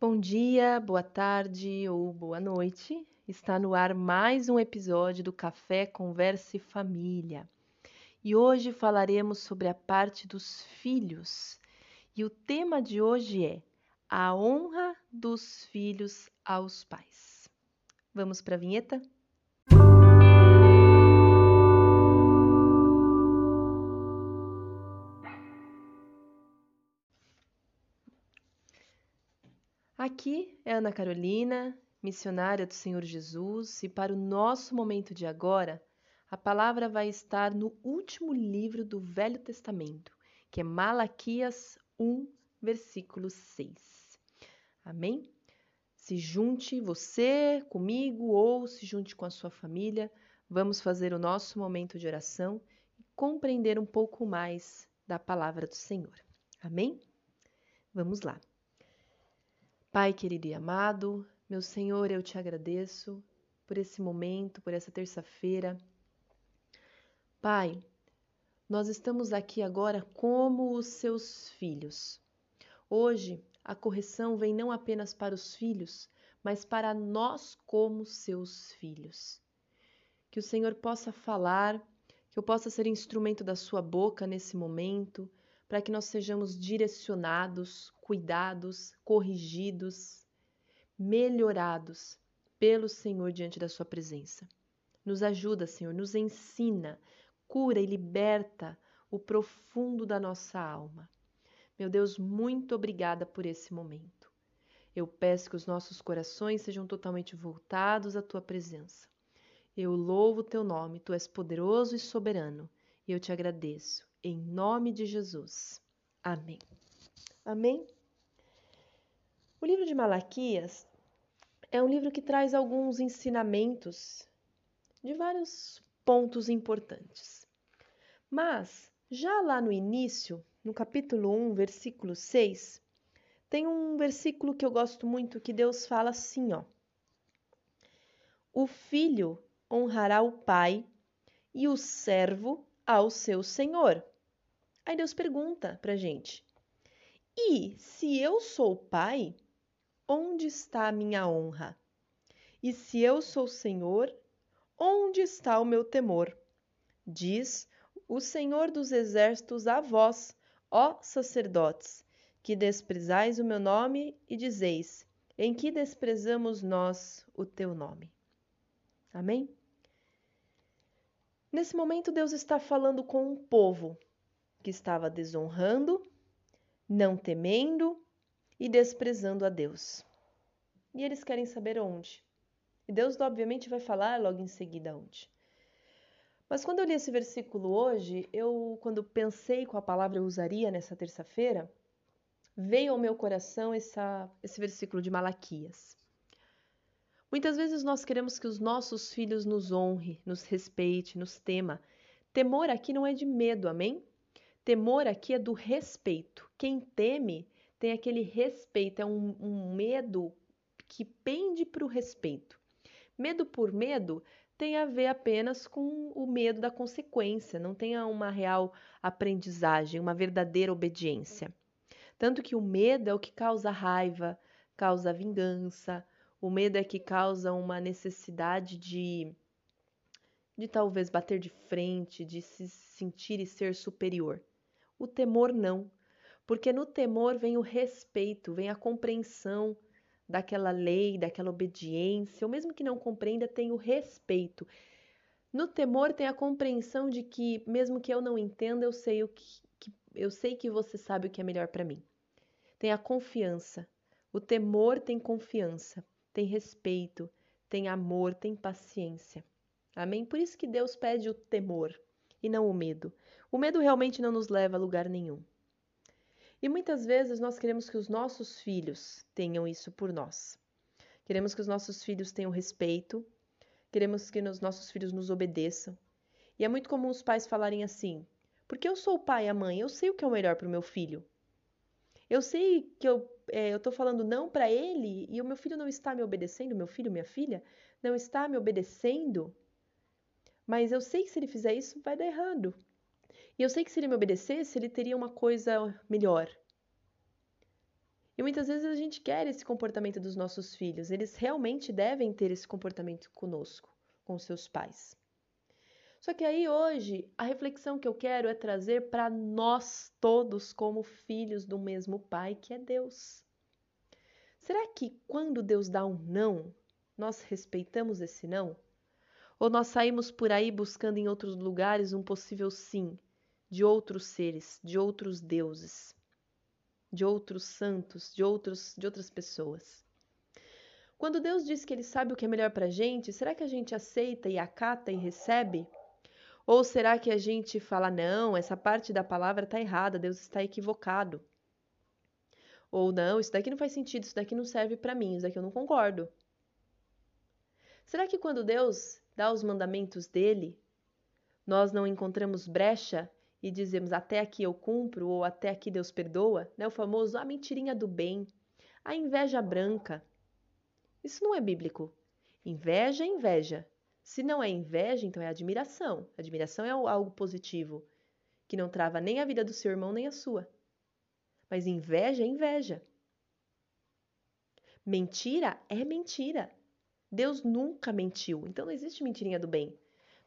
Bom dia, boa tarde ou boa noite. Está no ar mais um episódio do Café Conversa e Família. E hoje falaremos sobre a parte dos filhos. E o tema de hoje é a honra dos filhos aos pais. Vamos para a vinheta? Aqui é Ana Carolina, missionária do Senhor Jesus, e para o nosso momento de agora, a palavra vai estar no último livro do Velho Testamento, que é Malaquias 1, versículo 6. Amém? Se junte você comigo ou se junte com a sua família, vamos fazer o nosso momento de oração e compreender um pouco mais da palavra do Senhor. Amém? Vamos lá. Pai querido e amado, meu Senhor, eu te agradeço por esse momento, por essa terça-feira. Pai, nós estamos aqui agora como os seus filhos. Hoje, a correção vem não apenas para os filhos, mas para nós como seus filhos. Que o Senhor possa falar, que eu possa ser instrumento da sua boca nesse momento, para que nós sejamos direcionados, cuidados, corrigidos, melhorados pelo Senhor diante da Sua presença. Nos ajuda, Senhor, nos ensina, cura e liberta o profundo da nossa alma. Meu Deus, muito obrigada por esse momento. Eu peço que os nossos corações sejam totalmente voltados à tua presença. Eu louvo o teu nome, tu és poderoso e soberano, e eu te agradeço. Em nome de Jesus. Amém. Amém? O livro de Malaquias é um livro que traz alguns ensinamentos de vários pontos importantes. Mas, já lá no início, no capítulo 1, versículo 6, tem um versículo que eu gosto muito que Deus fala assim, ó: O filho honrará o pai e o servo ao seu senhor. Aí Deus pergunta pra gente: E se eu sou pai, onde está a minha honra? E se eu sou senhor, onde está o meu temor? Diz o Senhor dos exércitos a vós, ó sacerdotes, que desprezais o meu nome e dizeis: Em que desprezamos nós o teu nome? Amém? Nesse momento, Deus está falando com um povo que estava desonrando, não temendo e desprezando a Deus. E eles querem saber onde. E Deus, obviamente, vai falar logo em seguida onde. Mas quando eu li esse versículo hoje, eu, quando pensei qual a palavra eu usaria nessa terça-feira, veio ao meu coração essa, esse versículo de Malaquias. Muitas vezes nós queremos que os nossos filhos nos honre, nos respeite, nos tema. Temor aqui não é de medo, amém? Temor aqui é do respeito. Quem teme tem aquele respeito, é um, um medo que pende para o respeito. Medo por medo tem a ver apenas com o medo da consequência, não tem uma real aprendizagem, uma verdadeira obediência. Tanto que o medo é o que causa raiva, causa vingança, o medo é que causa uma necessidade de de talvez bater de frente, de se sentir e ser superior. O temor não, porque no temor vem o respeito, vem a compreensão daquela lei, daquela obediência, ou mesmo que não compreenda, tem o respeito. No temor tem a compreensão de que mesmo que eu não entenda, eu sei o que, que eu sei que você sabe o que é melhor para mim. Tem a confiança. O temor tem confiança tem respeito, tem amor, tem paciência. Amém? Por isso que Deus pede o temor e não o medo. O medo realmente não nos leva a lugar nenhum. E muitas vezes nós queremos que os nossos filhos tenham isso por nós. Queremos que os nossos filhos tenham respeito, queremos que os nossos filhos nos obedeçam. E é muito comum os pais falarem assim: porque eu sou o pai e a mãe, eu sei o que é o melhor para o meu filho. Eu sei que eu é, estou falando não para ele e o meu filho não está me obedecendo, meu filho, minha filha, não está me obedecendo, mas eu sei que se ele fizer isso vai dar errado. E eu sei que se ele me obedecesse, ele teria uma coisa melhor. E muitas vezes a gente quer esse comportamento dos nossos filhos, eles realmente devem ter esse comportamento conosco, com seus pais. Só que aí hoje a reflexão que eu quero é trazer para nós todos como filhos do mesmo Pai, que é Deus. Será que quando Deus dá um não, nós respeitamos esse não? Ou nós saímos por aí buscando em outros lugares um possível sim de outros seres, de outros deuses, de outros santos, de outros de outras pessoas? Quando Deus diz que ele sabe o que é melhor para a gente, será que a gente aceita e acata e recebe? Ou será que a gente fala, não, essa parte da palavra está errada, Deus está equivocado? Ou não, isso daqui não faz sentido, isso daqui não serve para mim, isso daqui eu não concordo. Será que quando Deus dá os mandamentos dele, nós não encontramos brecha e dizemos até aqui eu cumpro ou até aqui Deus perdoa? Né? O famoso a mentirinha do bem, a inveja branca. Isso não é bíblico. Inveja é inveja. Se não é inveja, então é admiração. Admiração é algo positivo, que não trava nem a vida do seu irmão nem a sua. Mas inveja é inveja. Mentira é mentira. Deus nunca mentiu. Então não existe mentirinha do bem.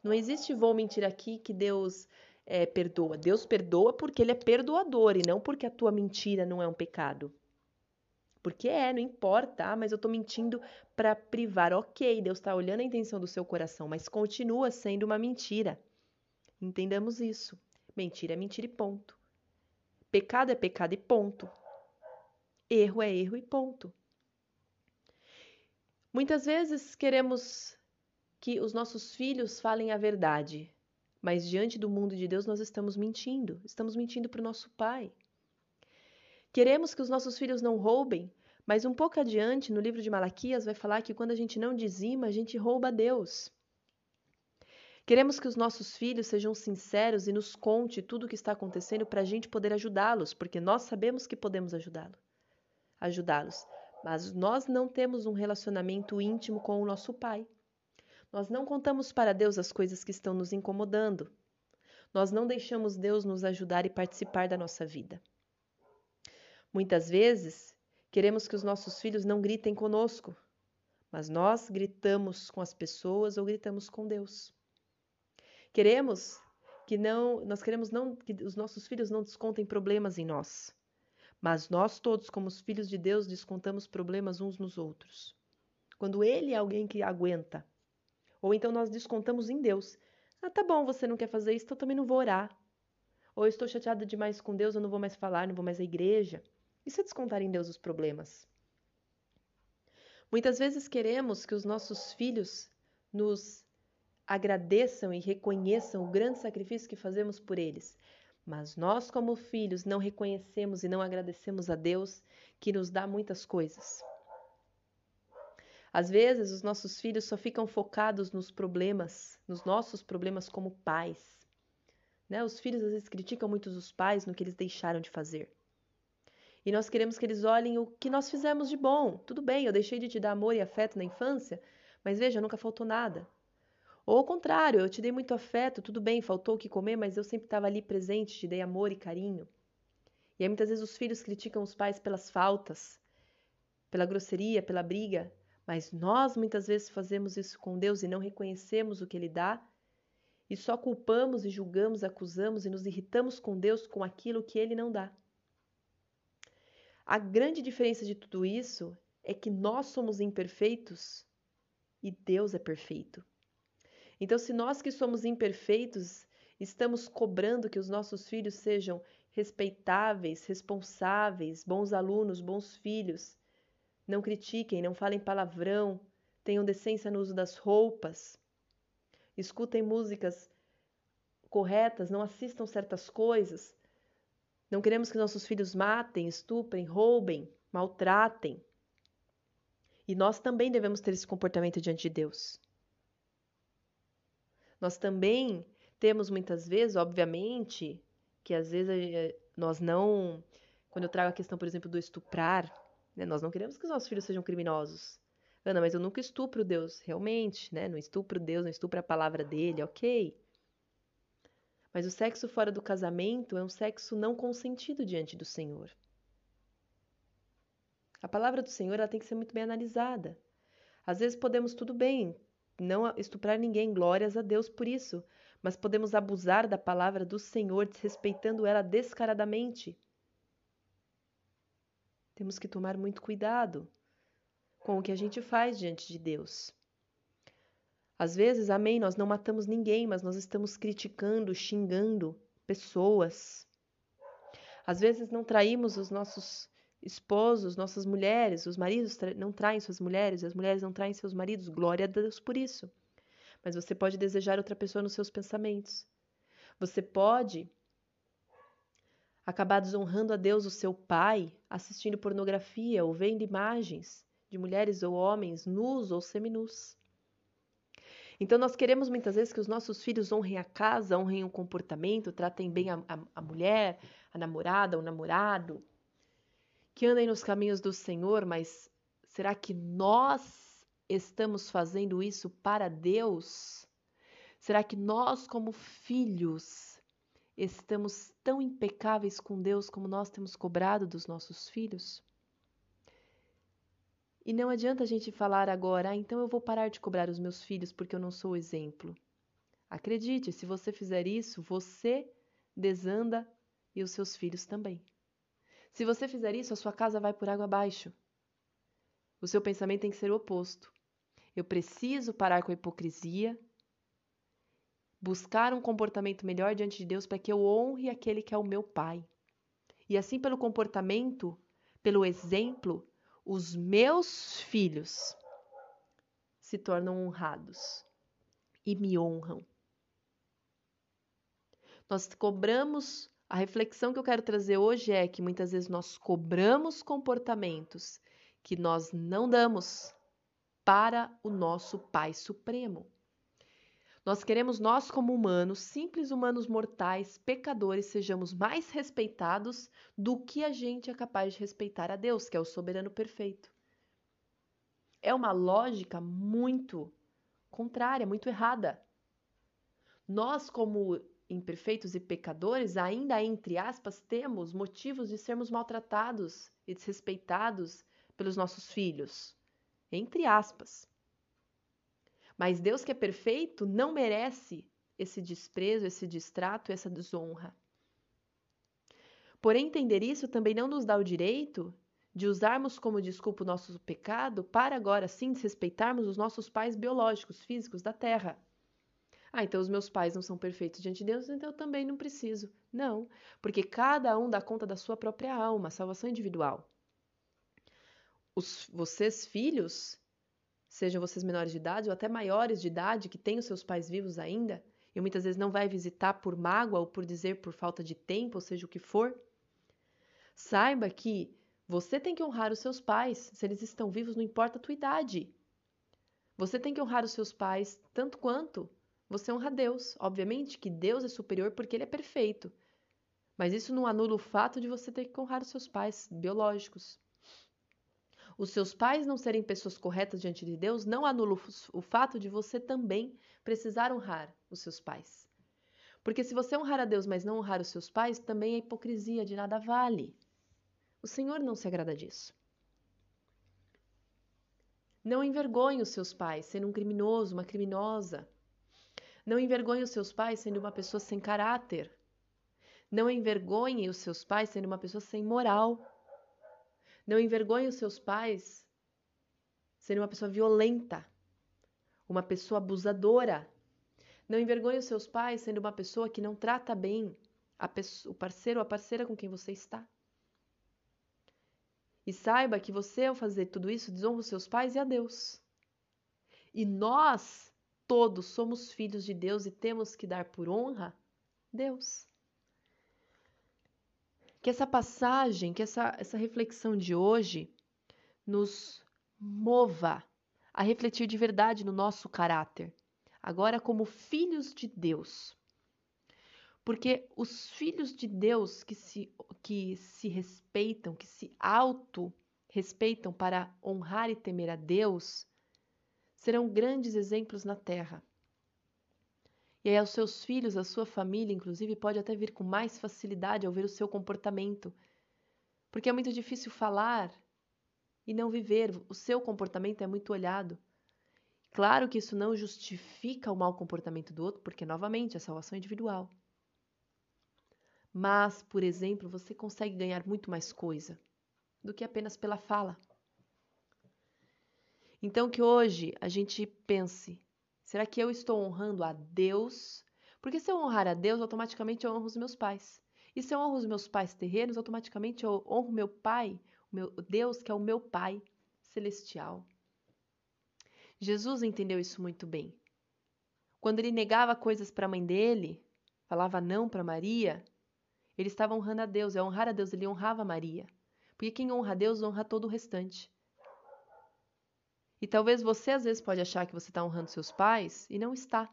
Não existe vou mentir aqui que Deus é, perdoa. Deus perdoa porque Ele é perdoador e não porque a tua mentira não é um pecado. Porque é, não importa, ah, mas eu tô mentindo para privar. Ok, Deus está olhando a intenção do seu coração, mas continua sendo uma mentira. Entendamos isso. Mentira é mentira e ponto. Pecado é pecado e ponto. Erro é erro e ponto. Muitas vezes queremos que os nossos filhos falem a verdade, mas diante do mundo de Deus nós estamos mentindo, estamos mentindo para o nosso pai. Queremos que os nossos filhos não roubem, mas um pouco adiante, no livro de Malaquias, vai falar que quando a gente não dizima, a gente rouba a Deus. Queremos que os nossos filhos sejam sinceros e nos conte tudo o que está acontecendo para a gente poder ajudá-los, porque nós sabemos que podemos ajudá-los. Ajudá-los mas nós não temos um relacionamento íntimo com o nosso Pai. Nós não contamos para Deus as coisas que estão nos incomodando. Nós não deixamos Deus nos ajudar e participar da nossa vida. Muitas vezes, queremos que os nossos filhos não gritem conosco, mas nós gritamos com as pessoas ou gritamos com Deus. Queremos que não, nós queremos não que os nossos filhos não descontem problemas em nós. Mas nós todos, como os filhos de Deus, descontamos problemas uns nos outros. Quando ele é alguém que aguenta. Ou então nós descontamos em Deus. Ah, tá bom, você não quer fazer isso, então eu também não vou orar. Ou estou chateada demais com Deus, eu não vou mais falar, não vou mais à igreja. Isso é descontar em Deus os problemas. Muitas vezes queremos que os nossos filhos nos agradeçam e reconheçam o grande sacrifício que fazemos por eles. Mas nós, como filhos, não reconhecemos e não agradecemos a Deus que nos dá muitas coisas. Às vezes, os nossos filhos só ficam focados nos problemas, nos nossos problemas como pais. Né? Os filhos às vezes criticam muito os pais no que eles deixaram de fazer. E nós queremos que eles olhem o que nós fizemos de bom. Tudo bem, eu deixei de te dar amor e afeto na infância, mas veja, nunca faltou nada. Ou ao contrário, eu te dei muito afeto, tudo bem, faltou o que comer, mas eu sempre estava ali presente, te dei amor e carinho. E aí muitas vezes os filhos criticam os pais pelas faltas, pela grosseria, pela briga, mas nós muitas vezes fazemos isso com Deus e não reconhecemos o que Ele dá e só culpamos e julgamos, acusamos e nos irritamos com Deus com aquilo que Ele não dá. A grande diferença de tudo isso é que nós somos imperfeitos e Deus é perfeito. Então, se nós que somos imperfeitos estamos cobrando que os nossos filhos sejam respeitáveis, responsáveis, bons alunos, bons filhos, não critiquem, não falem palavrão, tenham decência no uso das roupas, escutem músicas corretas, não assistam certas coisas. Não queremos que nossos filhos matem, estuprem, roubem, maltratem. E nós também devemos ter esse comportamento diante de Deus. Nós também temos muitas vezes, obviamente, que às vezes eh, nós não. Quando eu trago a questão, por exemplo, do estuprar, né, nós não queremos que os nossos filhos sejam criminosos. Ana, mas eu nunca estupro Deus, realmente, né? Não estupro Deus, não estupro a palavra dele, ok. Mas o sexo fora do casamento é um sexo não consentido diante do Senhor. A palavra do Senhor ela tem que ser muito bem analisada. Às vezes podemos tudo bem, não estuprar ninguém, glórias a Deus por isso, mas podemos abusar da palavra do Senhor, desrespeitando ela descaradamente. Temos que tomar muito cuidado com o que a gente faz diante de Deus. Às vezes, amém, nós não matamos ninguém, mas nós estamos criticando, xingando pessoas. Às vezes não traímos os nossos esposos, nossas mulheres, os maridos não traem suas mulheres, as mulheres não traem seus maridos, glória a Deus por isso. Mas você pode desejar outra pessoa nos seus pensamentos. Você pode acabar desonrando a Deus, o seu pai, assistindo pornografia ou vendo imagens de mulheres ou homens nus ou seminus. Então, nós queremos muitas vezes que os nossos filhos honrem a casa, honrem o comportamento, tratem bem a, a, a mulher, a namorada, o namorado, que andem nos caminhos do Senhor, mas será que nós estamos fazendo isso para Deus? Será que nós, como filhos, estamos tão impecáveis com Deus como nós temos cobrado dos nossos filhos? E não adianta a gente falar agora, ah, então eu vou parar de cobrar os meus filhos porque eu não sou o exemplo. Acredite, se você fizer isso, você desanda e os seus filhos também. Se você fizer isso, a sua casa vai por água abaixo. O seu pensamento tem que ser o oposto. Eu preciso parar com a hipocrisia, buscar um comportamento melhor diante de Deus para que eu honre aquele que é o meu Pai. E assim, pelo comportamento, pelo exemplo, os meus filhos se tornam honrados e me honram. Nós cobramos, a reflexão que eu quero trazer hoje é que muitas vezes nós cobramos comportamentos que nós não damos para o nosso Pai Supremo. Nós queremos nós como humanos, simples humanos mortais, pecadores, sejamos mais respeitados do que a gente é capaz de respeitar a Deus, que é o soberano perfeito. É uma lógica muito contrária, muito errada. Nós, como imperfeitos e pecadores, ainda entre aspas, temos motivos de sermos maltratados e desrespeitados pelos nossos filhos. Entre aspas. Mas Deus que é perfeito não merece esse desprezo, esse distrato, essa desonra. Porém, entender isso também não nos dá o direito de usarmos como desculpa o nosso pecado para agora sim desrespeitarmos os nossos pais biológicos, físicos da terra. Ah, então os meus pais não são perfeitos diante de Deus, então eu também não preciso. Não, porque cada um dá conta da sua própria alma, salvação individual. Os, vocês, filhos, sejam vocês menores de idade ou até maiores de idade que têm os seus pais vivos ainda, e muitas vezes não vai visitar por mágoa ou por dizer por falta de tempo, ou seja o que for, saiba que você tem que honrar os seus pais, se eles estão vivos, não importa a tua idade. Você tem que honrar os seus pais tanto quanto você honra Deus. Obviamente que Deus é superior porque ele é perfeito. Mas isso não anula o fato de você ter que honrar os seus pais biológicos os seus pais não serem pessoas corretas diante de Deus não anula o fato de você também precisar honrar os seus pais. Porque se você honrar a Deus, mas não honrar os seus pais, também é hipocrisia, de nada vale. O Senhor não se agrada disso. Não envergonhe os seus pais sendo um criminoso, uma criminosa. Não envergonhe os seus pais sendo uma pessoa sem caráter. Não envergonhe os seus pais sendo uma pessoa sem moral. Não envergonhe os seus pais sendo uma pessoa violenta, uma pessoa abusadora. Não envergonhe os seus pais sendo uma pessoa que não trata bem pessoa, o parceiro ou a parceira com quem você está. E saiba que você, ao fazer tudo isso, desonra os seus pais e a Deus. E nós todos somos filhos de Deus e temos que dar por honra Deus que essa passagem, que essa, essa reflexão de hoje nos mova a refletir de verdade no nosso caráter, agora como filhos de Deus. Porque os filhos de Deus que se, que se respeitam, que se auto-respeitam para honrar e temer a Deus, serão grandes exemplos na terra. E aí, aos seus filhos, a sua família, inclusive, pode até vir com mais facilidade ao ver o seu comportamento. Porque é muito difícil falar e não viver. O seu comportamento é muito olhado. Claro que isso não justifica o mau comportamento do outro, porque, novamente, a salvação é individual. Mas, por exemplo, você consegue ganhar muito mais coisa do que apenas pela fala. Então, que hoje a gente pense: será que eu estou honrando a Deus? Porque se eu honrar a Deus, automaticamente eu honro os meus pais. E se eu honro os meus pais terrenos, automaticamente eu honro meu pai, meu Deus, que é o meu pai celestial. Jesus entendeu isso muito bem. Quando ele negava coisas para a mãe dele, falava não para Maria, ele estava honrando a Deus. É honrar a Deus, ele honrava Maria. Porque quem honra a Deus honra todo o restante. E talvez você às vezes pode achar que você está honrando seus pais e não está.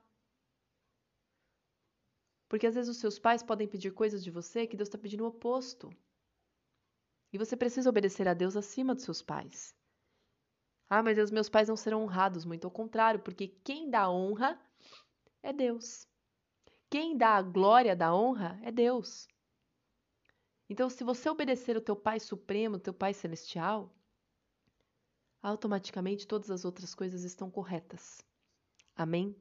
Porque às vezes os seus pais podem pedir coisas de você que Deus está pedindo o oposto. E você precisa obedecer a Deus acima dos seus pais. Ah, mas os meus pais não serão honrados. Muito ao contrário, porque quem dá honra é Deus. Quem dá a glória da honra é Deus. Então, se você obedecer o teu Pai Supremo, o teu Pai Celestial, automaticamente todas as outras coisas estão corretas. Amém?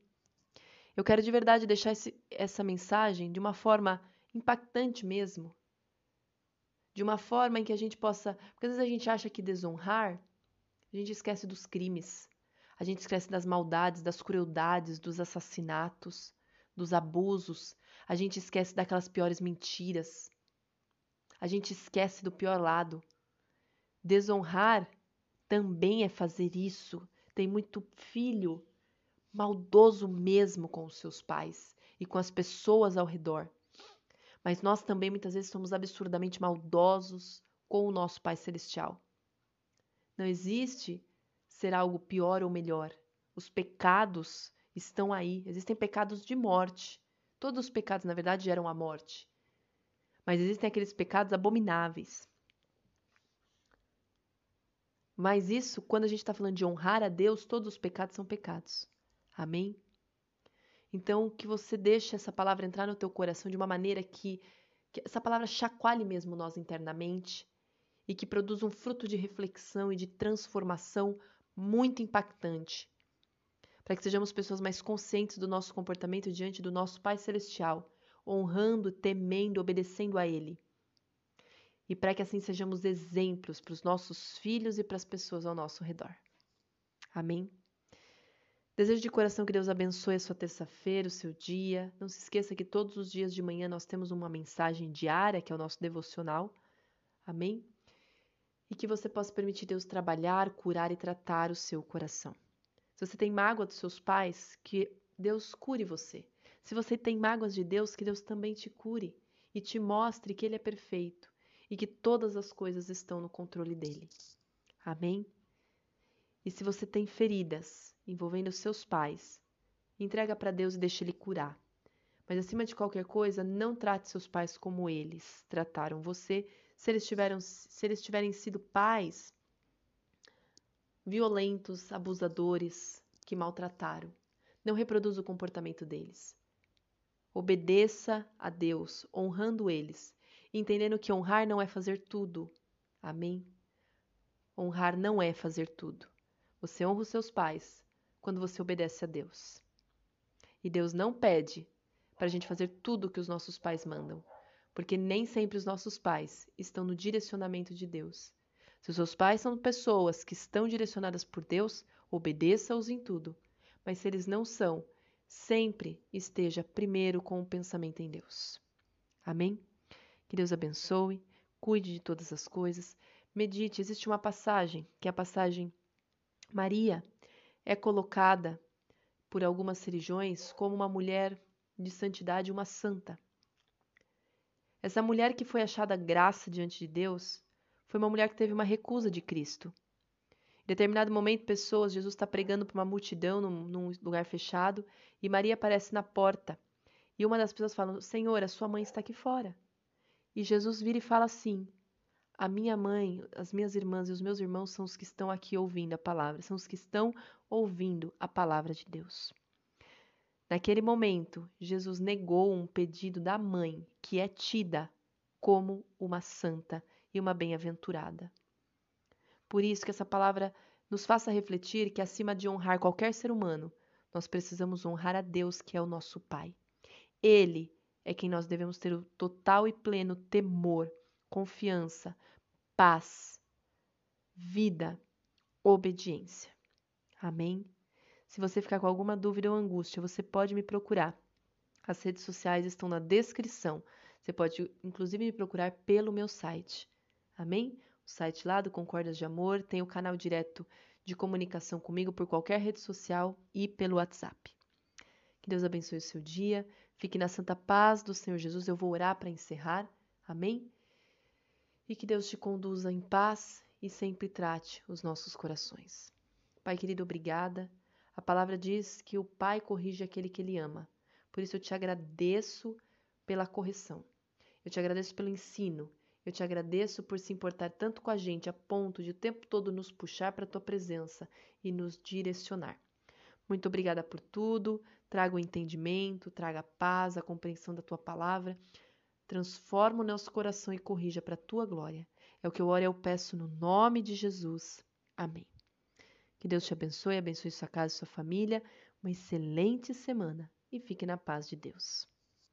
Eu quero de verdade deixar esse, essa mensagem de uma forma impactante mesmo. De uma forma em que a gente possa. Porque às vezes a gente acha que desonrar, a gente esquece dos crimes, a gente esquece das maldades, das crueldades, dos assassinatos, dos abusos, a gente esquece daquelas piores mentiras. A gente esquece do pior lado. Desonrar também é fazer isso. Tem muito filho maldoso mesmo com os seus pais e com as pessoas ao redor. Mas nós também muitas vezes somos absurdamente maldosos com o nosso Pai Celestial. Não existe ser algo pior ou melhor. Os pecados estão aí. Existem pecados de morte. Todos os pecados, na verdade, geram a morte. Mas existem aqueles pecados abomináveis. Mas isso, quando a gente está falando de honrar a Deus, todos os pecados são pecados. Amém? Então, que você deixe essa palavra entrar no teu coração de uma maneira que, que essa palavra chacoalhe mesmo nós internamente e que produza um fruto de reflexão e de transformação muito impactante. Para que sejamos pessoas mais conscientes do nosso comportamento diante do nosso Pai Celestial, honrando, temendo, obedecendo a Ele. E para que assim sejamos exemplos para os nossos filhos e para as pessoas ao nosso redor. Amém? Desejo de coração que Deus abençoe a sua terça-feira, o seu dia. Não se esqueça que todos os dias de manhã nós temos uma mensagem diária, que é o nosso devocional. Amém? E que você possa permitir Deus trabalhar, curar e tratar o seu coração. Se você tem mágoa dos seus pais, que Deus cure você. Se você tem mágoas de Deus, que Deus também te cure e te mostre que Ele é perfeito e que todas as coisas estão no controle dele. Amém? E se você tem feridas envolvendo seus pais, entrega para Deus e deixa Ele curar. Mas acima de qualquer coisa, não trate seus pais como eles trataram você, se eles, tiveram, se eles tiverem sido pais violentos, abusadores, que maltrataram. Não reproduza o comportamento deles. Obedeça a Deus, honrando eles, entendendo que honrar não é fazer tudo. Amém? Honrar não é fazer tudo. Você honra os seus pais quando você obedece a Deus. E Deus não pede para a gente fazer tudo o que os nossos pais mandam, porque nem sempre os nossos pais estão no direcionamento de Deus. Se os seus pais são pessoas que estão direcionadas por Deus, obedeça-os em tudo. Mas se eles não são, sempre esteja primeiro com o pensamento em Deus. Amém? Que Deus abençoe, cuide de todas as coisas. Medite, existe uma passagem, que é a passagem Maria é colocada por algumas religiões como uma mulher de santidade, uma santa. Essa mulher que foi achada graça diante de Deus foi uma mulher que teve uma recusa de Cristo. Em determinado momento, pessoas, Jesus está pregando para uma multidão num, num, lugar fechado e Maria aparece na porta. E uma das pessoas fala: Senhor, a sua mãe está aqui fora. E Jesus vira e fala assim: a minha mãe, as minhas irmãs e os meus irmãos são os que estão aqui ouvindo a palavra, são os que estão ouvindo a palavra de Deus. Naquele momento, Jesus negou um pedido da mãe, que é tida como uma santa e uma bem-aventurada. Por isso que essa palavra nos faça refletir que acima de honrar qualquer ser humano, nós precisamos honrar a Deus, que é o nosso Pai. Ele é quem nós devemos ter o total e pleno temor, confiança, paz, vida, obediência. Amém? Se você ficar com alguma dúvida ou angústia, você pode me procurar. As redes sociais estão na descrição. Você pode, inclusive, me procurar pelo meu site. Amém? O site lá do Concordas de Amor tem o canal direto de comunicação comigo por qualquer rede social e pelo WhatsApp. Que Deus abençoe o seu dia. Fique na santa paz do Senhor Jesus. Eu vou orar para encerrar. Amém? E que Deus te conduza em paz e sempre trate os nossos corações. Pai querido, obrigada. A palavra diz que o Pai corrige aquele que ele ama. Por isso eu te agradeço pela correção. Eu te agradeço pelo ensino. Eu te agradeço por se importar tanto com a gente a ponto de o tempo todo nos puxar para a tua presença e nos direcionar. Muito obrigada por tudo. Traga o entendimento, traga a paz, a compreensão da tua palavra. Transforma o nosso coração e corrija para a tua glória. É o que eu oro e eu peço no nome de Jesus. Amém. Que Deus te abençoe, abençoe sua casa e sua família. Uma excelente semana e fique na paz de Deus.